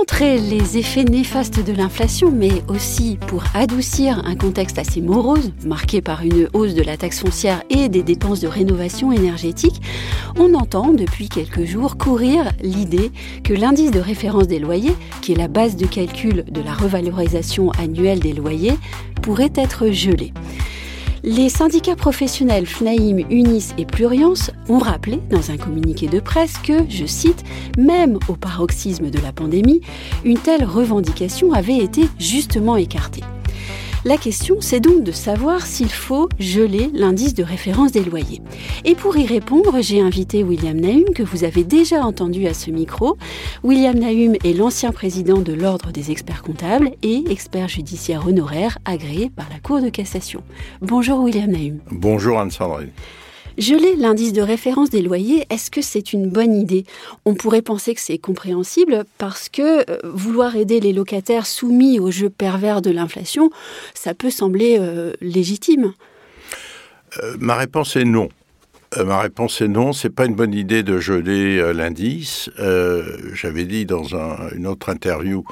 Contrer les effets néfastes de l'inflation, mais aussi pour adoucir un contexte assez morose, marqué par une hausse de la taxe foncière et des dépenses de rénovation énergétique, on entend depuis quelques jours courir l'idée que l'indice de référence des loyers, qui est la base de calcul de la revalorisation annuelle des loyers, pourrait être gelé. Les syndicats professionnels FNAIM, UNIS et Pluriance ont rappelé dans un communiqué de presse que, je cite, même au paroxysme de la pandémie, une telle revendication avait été justement écartée. La question, c'est donc de savoir s'il faut geler l'indice de référence des loyers. Et pour y répondre, j'ai invité William Nahum, que vous avez déjà entendu à ce micro. William Nahum est l'ancien président de l'Ordre des experts comptables et expert judiciaire honoraire agréé par la Cour de cassation. Bonjour William Nahum. Bonjour Anne-Sandrine. Geler l'indice de référence des loyers, est-ce que c'est une bonne idée? On pourrait penser que c'est compréhensible parce que euh, vouloir aider les locataires soumis au jeu pervers de l'inflation, ça peut sembler euh, légitime. Euh, ma réponse est non. ma réponse est non, c'est pas une bonne idée de geler l'indice. J'avais dit dans une autre interview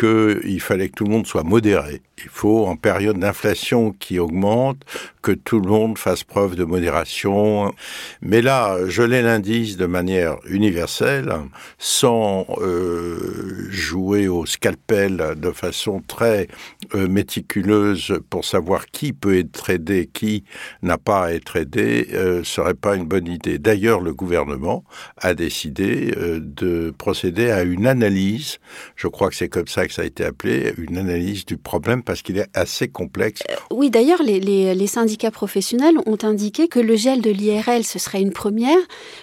qu'il fallait que tout le monde soit modéré. Il faut, en période d'inflation qui augmente, que tout le monde fasse preuve de modération. Mais là, geler l'indice de manière universelle, sans euh, jouer au scalpel de façon très euh, méticuleuse pour savoir qui peut être aidé, qui n'a pas à être aidé, euh, serait pas une bonne idée. D'ailleurs, le gouvernement a décidé euh, de procéder à une analyse. Je crois que c'est comme ça que ça a été appelé, une analyse du problème parce qu'il est assez complexe. Euh, oui, d'ailleurs, les, syndicats professionnels ont indiqué que le gel de l'IRL, ce serait une première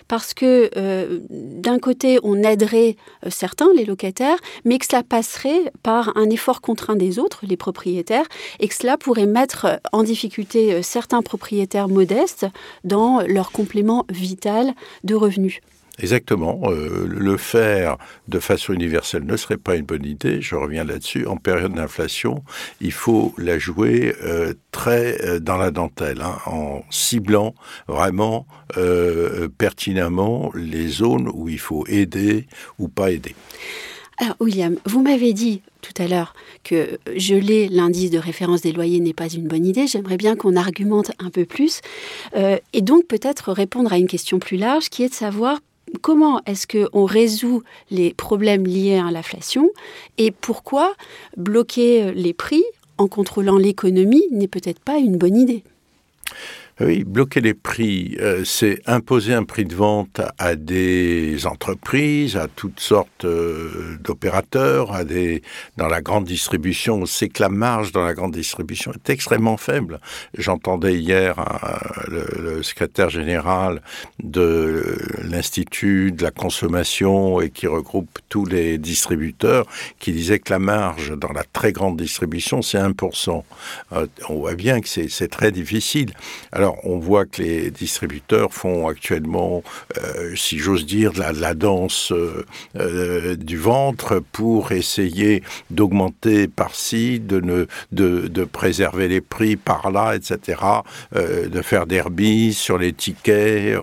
parce que euh, d'un côté, on aiderait euh, certains, les locataires, mais que cela passerait par un effort contraint des autres, les propriétaires, et que cela pourrait mettre en difficulté certains propriétaires modestes dans leur complément vital de revenus. Exactement. Euh, le faire de façon universelle ne serait pas une bonne idée. Je reviens là-dessus. En période d'inflation, il faut la jouer euh, très euh, dans la dentelle, hein, en ciblant vraiment pertinemment les zones où il faut aider ou pas aider. Alors, William, vous m'avez dit tout à l'heure que geler l'indice de référence des loyers n'est pas une bonne idée. J'aimerais bien qu'on argumente un peu plus et donc peut-être répondre à une question plus large qui est de savoir comment est-ce qu'on résout les problèmes liés à l'inflation et pourquoi bloquer les prix en contrôlant l'économie n'est peut-être pas une bonne idée? Oui, bloquer les prix, euh, c'est imposer un prix de vente à des entreprises, à toutes sortes euh, d'opérateurs, à des dans la grande distribution. On sait que la marge dans la grande distribution est extrêmement faible. J'entendais hier le, secrétaire général de l'Institut de la consommation et qui regroupe tous les distributeurs qui disait que la marge dans la très grande distribution, c'est 1%. Euh, on voit bien que c'est très difficile. Alors, on voit que les distributeurs font actuellement, euh, si j'ose dire, la, la danse euh, euh, du ventre pour essayer d'augmenter par-ci, de, de, préserver les prix par-là, etc., de faire des sur les tickets.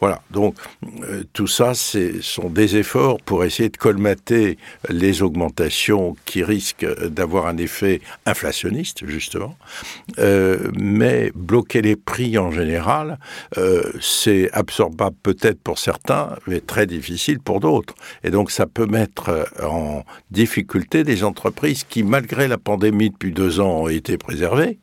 voilà. Donc, tout ça, ce sont des efforts pour essayer de colmater les augmentations qui risquent d'avoir un effet inflationniste, justement. mais bloquer les prix en général, euh, c'est absorbable peut-être pour certains, mais très difficile pour d'autres. Et donc ça peut mettre en difficulté des entreprises qui, malgré la pandémie depuis deux ans, ont été préservées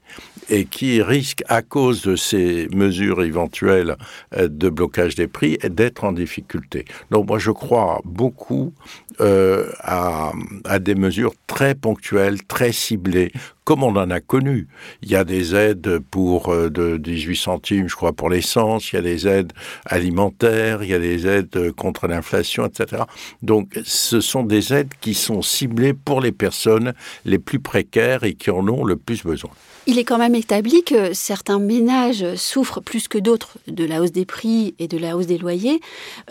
et qui risquent, à cause de ces mesures éventuelles euh, de blocage des prix, d'être en difficulté. Donc moi je crois beaucoup euh, à des mesures très ponctuelles, très ciblées, comme on en a connu. Il y a des aides pour euh, de 18 centimes, je crois, pour l'essence, il y a des aides alimentaires, il y a des aides contre l'inflation, etc. Donc ce sont des aides qui sont ciblées pour les personnes les plus précaires et qui en ont le plus besoin. Il est quand même établi que certains ménages souffrent plus que d'autres de la hausse des prix et de la hausse des loyers.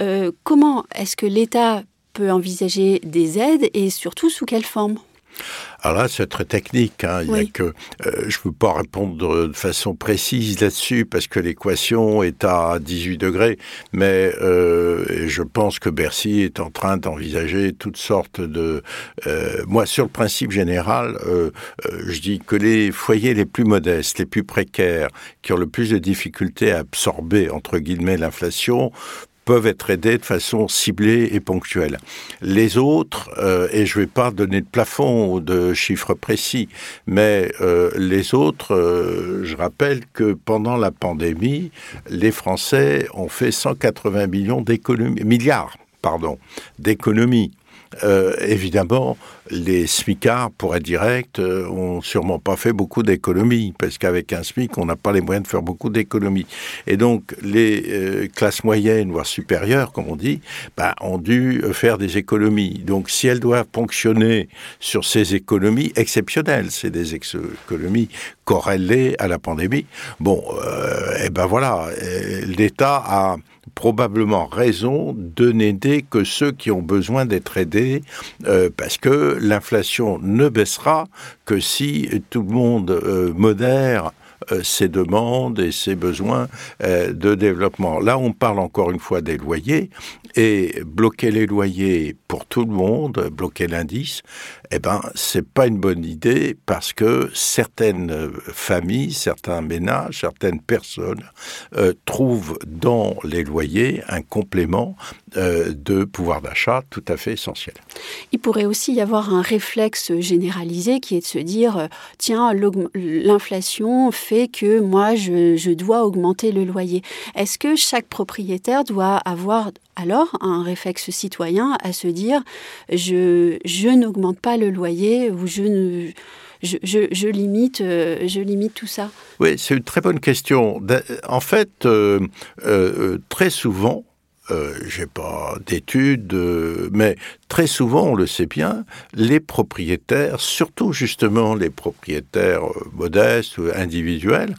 Euh, comment est-ce que l'État peut envisager des aides et surtout sous quelle forme? Alors là, c'est très technique. Hein. Il y a que, euh, je ne peux pas répondre de façon précise là-dessus parce que l'équation est à 18 degrés. Mais euh, je pense que Bercy est en train d'envisager toutes sortes de. Euh, moi, sur le principe général, je dis que les foyers les plus modestes, les plus précaires, qui ont le plus de difficultés à absorber entre guillemets l'inflation, peuvent être aidés de façon ciblée et ponctuelle. Les autres, euh, et je ne vais pas donner de plafond ou de chiffres précis, mais euh, les autres, euh, je rappelle que pendant la pandémie, les Français ont fait 180 millions d'économies, milliards, pardon, d'économies. Euh, évidemment, les SMICards, pour être direct, euh, ont sûrement pas fait beaucoup d'économies, parce qu'avec un SMIC, on n'a pas les moyens de faire beaucoup d'économies. Et donc, les euh, classes moyennes, voire supérieures, comme on dit, bah, ont dû faire des économies. Donc, si elles doivent ponctionner sur ces économies exceptionnelles, c'est des économies corrélées à la pandémie, bon, et eh ben voilà, l'État a probablement raison de n'aider que ceux qui ont besoin d'être aidés, euh, parce que l'inflation ne baissera que si tout le monde euh, modère euh, ses demandes et ses besoins de développement. Là, on parle encore une fois des loyers et bloquer les loyers pour tout le monde, bloquer l'indice, eh ben, c'est pas une bonne idée parce que certaines familles, certains ménages, certaines personnes euh, trouvent dans les loyers un complément euh, de pouvoir d'achat tout à fait essentiel. Il pourrait aussi y avoir un réflexe généralisé qui est de se dire euh, tiens, l'inflation fait que moi, je, je dois augmenter le loyer. Est-ce que chaque propriétaire doit avoir alors un réflexe citoyen à se dire je, je n'augmente pas le loyer ou je ne. Je, je, limite, euh, je limite tout ça? Oui, c'est une très bonne question. En fait, euh, euh, très souvent, euh, j'ai pas d'études, mais très souvent, on le sait bien, les propriétaires, surtout justement les propriétaires euh, modestes ou individuels,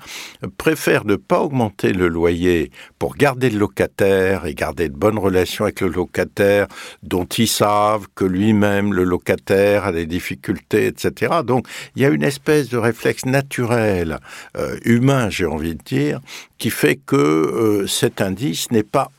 préfèrent ne pas augmenter le loyer pour garder le locataire et garder de bonnes relations avec le locataire dont ils savent que lui-même, le locataire, a des difficultés, etc. Donc, il y a une espèce de réflexe naturel, euh, humain, j'ai envie de dire, qui fait que euh, cet indice n'est pas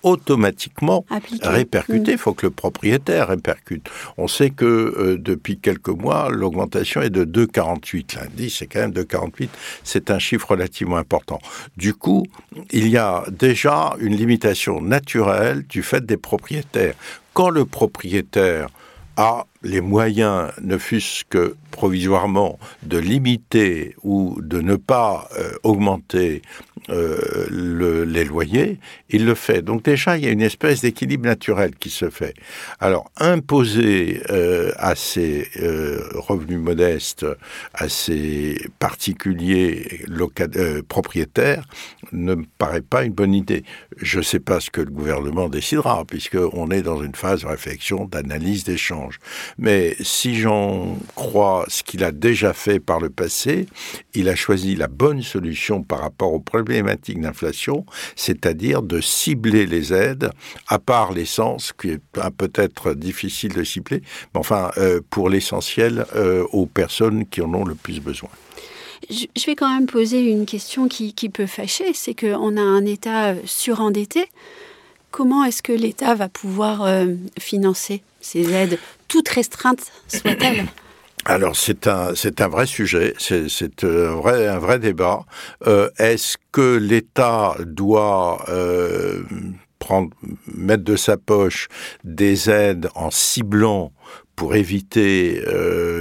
automatiquement répercuté. Il mm. faut que le propriétaire répercute. On sait que euh, depuis quelques mois, l'augmentation est de 2,48. L'indice c'est quand même 2,48. C'est un chiffre relativement important. Du coup, il y a déjà une limitation naturelle du fait des propriétaires. Quand le propriétaire a les moyens, ne fût-ce que provisoirement, de limiter ou de ne pas euh, augmenter euh, le, les loyers, il le fait. Donc déjà, il y a une espèce d'équilibre naturel qui se fait. Alors, imposer euh, à ces revenus modestes, à ces particuliers propriétaires, ne me paraît pas une bonne idée. Je ne sais pas ce que le gouvernement décidera, puisqu'on est dans une phase de réflexion, d'analyse, d'échange. Mais si j'en crois ce qu'il a déjà fait par le passé, il a choisi la bonne solution par rapport aux problématiques d'inflation, c'est-à-dire de cibler les aides, à part l'essence, qui est peut-être difficile de cibler, mais enfin, euh, pour l'essentiel, euh, aux personnes qui en ont le plus besoin. Je vais quand même poser une question qui, peut fâcher, c'est qu'on a un État surendetté. Comment est-ce que l'État va pouvoir euh, financer ces aides, toutes restreintes soient-elles? Alors c'est un c'est un vrai sujet, c'est un vrai un vrai débat. Euh, est-ce que l'État doit euh, prendre mettre de sa poche des aides en ciblant pour éviter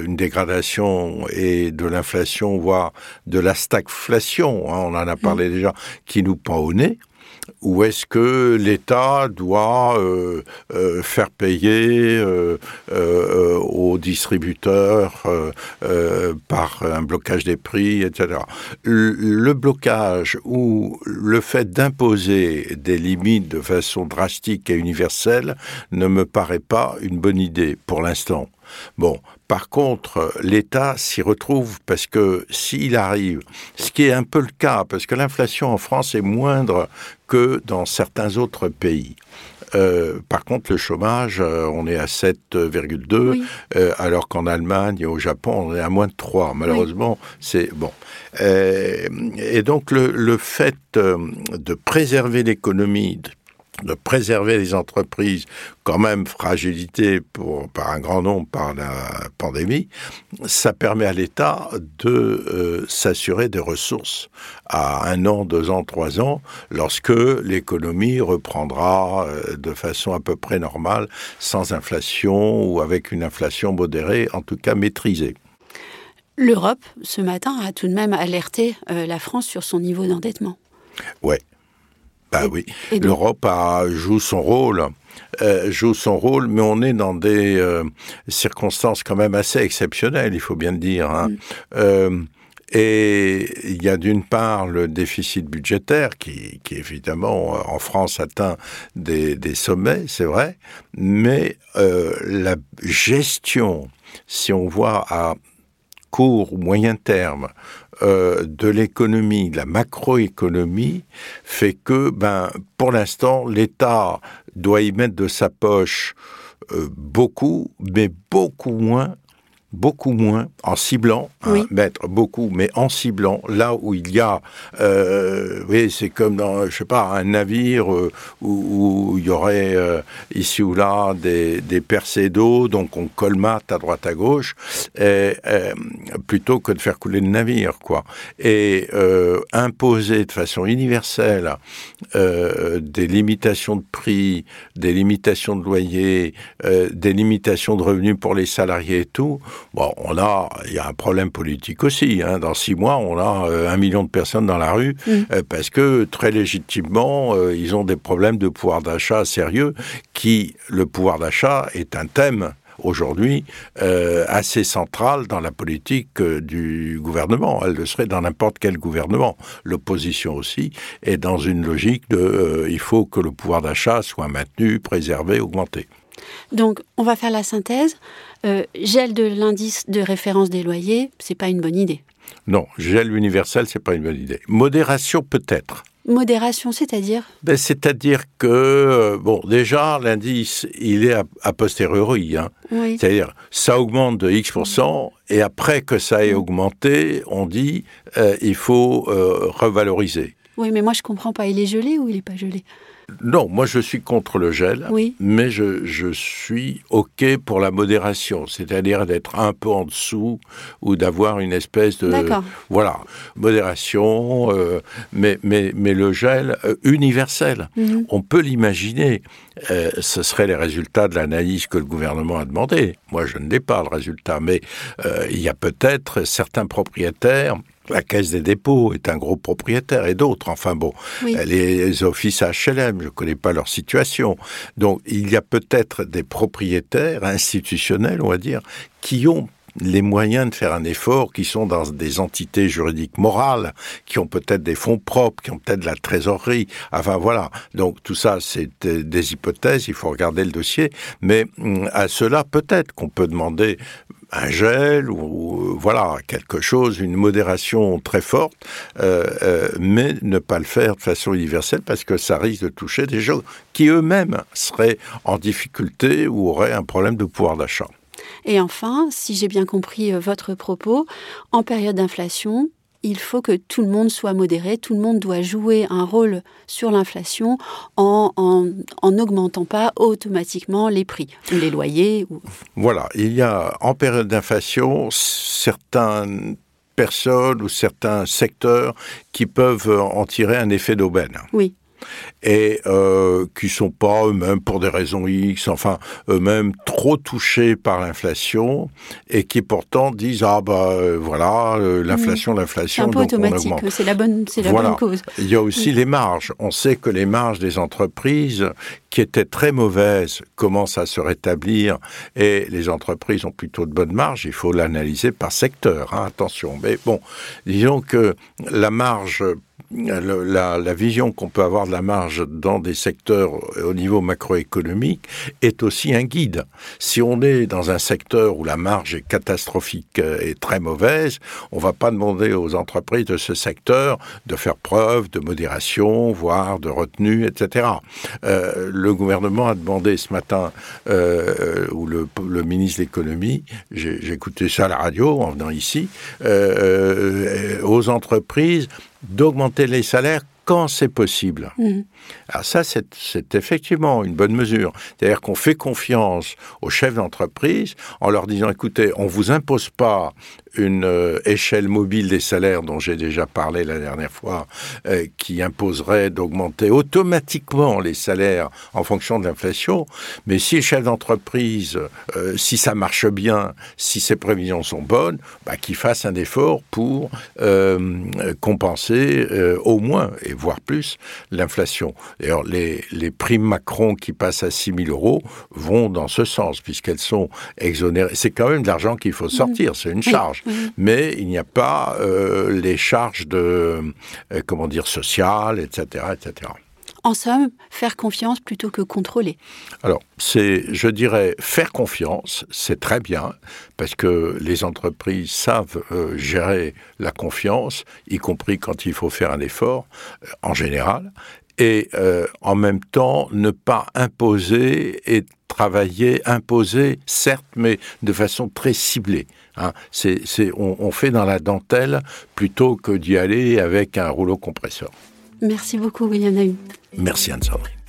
une dégradation et de l'inflation, voire de la stagflation, hein, on en a parlé mmh. déjà, qui nous pend au nez ou est-ce que l'État doit euh, euh, faire payer euh, aux distributeurs par un blocage des prix, etc. Le, blocage ou le fait d'imposer des limites de façon drastique et universelle ne me paraît pas une bonne idée pour l'instant. Bon, par contre, l'État s'y retrouve parce que s'il arrive, ce qui est un peu le cas, parce que l'inflation en France est moindre que dans certains autres pays. par contre, le chômage, on est à 7,2, alors qu'en Allemagne et au Japon, on est à moins de 3. Malheureusement, c'est bon. et donc, le, le fait de préserver l'économie, de préserver les entreprises, quand même fragilité pour, par un grand nombre par la pandémie, ça permet à l'État de euh, s'assurer des ressources à un an, deux ans, trois ans, lorsque l'économie reprendra euh, de façon à peu près normale, sans inflation ou avec une inflation modérée, en tout cas maîtrisée. L'Europe, ce matin, a tout de même alerté euh, la France sur son niveau d'endettement. Ouais, bah oui, l'Europe joue son rôle. Euh, joue son rôle, mais on est dans des euh, circonstances quand même assez exceptionnelles, il faut bien le dire. Hein. Euh, et il y a d'une part le déficit budgétaire qui, qui évidemment en France atteint des, des sommets, c'est vrai, mais la gestion, si on voit à court ou moyen terme euh, de l'économie, de la macroéconomie, fait que, ben, pour l'instant, l'État doit y mettre de sa poche euh, beaucoup, mais beaucoup moins beaucoup moins en ciblant, hein, mettre beaucoup, mais en ciblant là où il y a, euh, oui, c'est comme dans, je sais pas, un navire euh, où, il y aurait euh, ici ou là des, des percées d'eau, donc on colmate à droite à gauche, et, plutôt que de faire couler le navire, quoi. Et imposer de façon universelle des limitations de prix, des limitations de loyer, des limitations de revenus pour les salariés et tout, Bon, on a, il y a un problème politique aussi. Hein. Dans six mois, on a euh, un million de personnes dans la rue mm. euh, parce que très légitimement, euh, ils ont des problèmes de pouvoir d'achat sérieux. Qui, le pouvoir d'achat, est un thème aujourd'hui assez central dans la politique du gouvernement. Elle le serait dans n'importe quel gouvernement. L'opposition aussi est dans une logique de il faut que le pouvoir d'achat soit maintenu, préservé, augmenté. Donc, on va faire la synthèse. Euh, gel de l'indice de référence des loyers, c'est pas une bonne idée. Non, gel universel, c'est pas une bonne idée. Modération, peut-être. Modération, c'est-à-dire? Ben, C'est-à-dire que, euh, bon, déjà, l'indice, il est a, posteriori. Hein. C'est-à-dire, ça augmente de X%, et après que ça ait augmenté, on dit, euh, il faut revaloriser. Oui, mais moi, je comprends pas. Il est gelé ou il n'est pas gelé? Non, moi je suis contre le gel, oui. mais je, suis OK pour la modération, c'est-à-dire d'être un peu en dessous ou d'avoir une espèce de... Voilà, modération, euh, mais, mais, mais le gel euh, universel, mhm. on peut l'imaginer. Euh, ce seraient les résultats de l'analyse que le gouvernement a demandé. Moi, je ne l'ai pas, le résultat, mais il y a peut-être certains propriétaires la Caisse des dépôts est un gros propriétaire et d'autres. Enfin bon, les offices HLM, je ne connais pas leur situation. Donc il y a peut-être des propriétaires institutionnels, on va dire, qui ont les moyens de faire un effort, qui sont dans des entités juridiques morales, qui ont peut-être des fonds propres, qui ont peut-être de la trésorerie. Enfin voilà. Donc tout ça, c'est des hypothèses. Il faut regarder le dossier. Mais hum, à cela, peut-être qu'on peut demander un gel ou voilà quelque chose, une modération très forte, euh, euh, mais ne pas le faire de façon universelle parce que ça risque de toucher des gens qui eux-mêmes seraient en difficulté ou auraient un problème de pouvoir d'achat. Et enfin, si j'ai bien compris euh, votre propos, en période d'inflation, il faut que tout le monde soit modéré, tout le monde doit jouer un rôle sur l'inflation en n'augmentant pas automatiquement les prix, les loyers. Voilà, il y a en période d'inflation certaines personnes ou certains secteurs qui peuvent en tirer un effet d'aubaine. Oui et euh, qui sont pas eux-mêmes pour des raisons X, enfin eux-mêmes trop touchés par l'inflation et qui pourtant disent ah bah euh, voilà euh, l'inflation, l'inflation. C'est un peu automatique, c'est la bonne, c'est la bonne cause. Il y a aussi les marges. On sait que les marges des entreprises qui étaient très mauvaises commencent à se rétablir et les entreprises ont plutôt de bonnes marges. Il faut l'analyser par secteur, hein, attention. Mais bon, disons que la marge la, vision qu'on peut avoir de la marge dans des secteurs au niveau macroéconomique est aussi un guide. Si on est dans un secteur où la marge est catastrophique et très mauvaise, on va pas demander aux entreprises de ce secteur de faire preuve de modération, voire de retenue, etc. Euh, le gouvernement a demandé ce matin, euh, ou le, le, ministre de l'économie, j'ai écouté ça à la radio en venant ici, euh, aux entreprises d'augmenter les salaires quand c'est possible. Mmh. Alors ça, c'est effectivement une bonne mesure. C'est-à-dire qu'on fait confiance aux chefs d'entreprise en leur disant, écoutez, on ne vous impose pas une euh, échelle mobile des salaires dont j'ai déjà parlé la dernière fois, euh, qui imposerait d'augmenter automatiquement les salaires en fonction de l'inflation. Mais si le chef d'entreprise, euh, si ça marche bien, si ses prévisions sont bonnes, bah, qu'il fasse un effort pour compenser au moins, et voire plus, l'inflation. D'ailleurs, les, les primes Macron qui passent à 6 000 euros vont dans ce sens, puisqu'elles sont exonérées. C'est quand même de l'argent qu'il faut sortir, c'est une charge. Mais il n'y a pas euh, les charges de, euh, comment dire, sociales, etc., etc. En somme, faire confiance plutôt que contrôler. Alors, c'est, je dirais, faire confiance, c'est très bien, parce que les entreprises savent euh, gérer la confiance, y compris quand il faut faire un effort, en général, et en même temps ne pas imposer et travailler, imposer, certes, mais de façon très ciblée. Hein. c'est, on, on, fait dans la dentelle plutôt que d'y aller avec un rouleau compresseur. Merci beaucoup, William Naïm. Merci, Anne-Sandrine.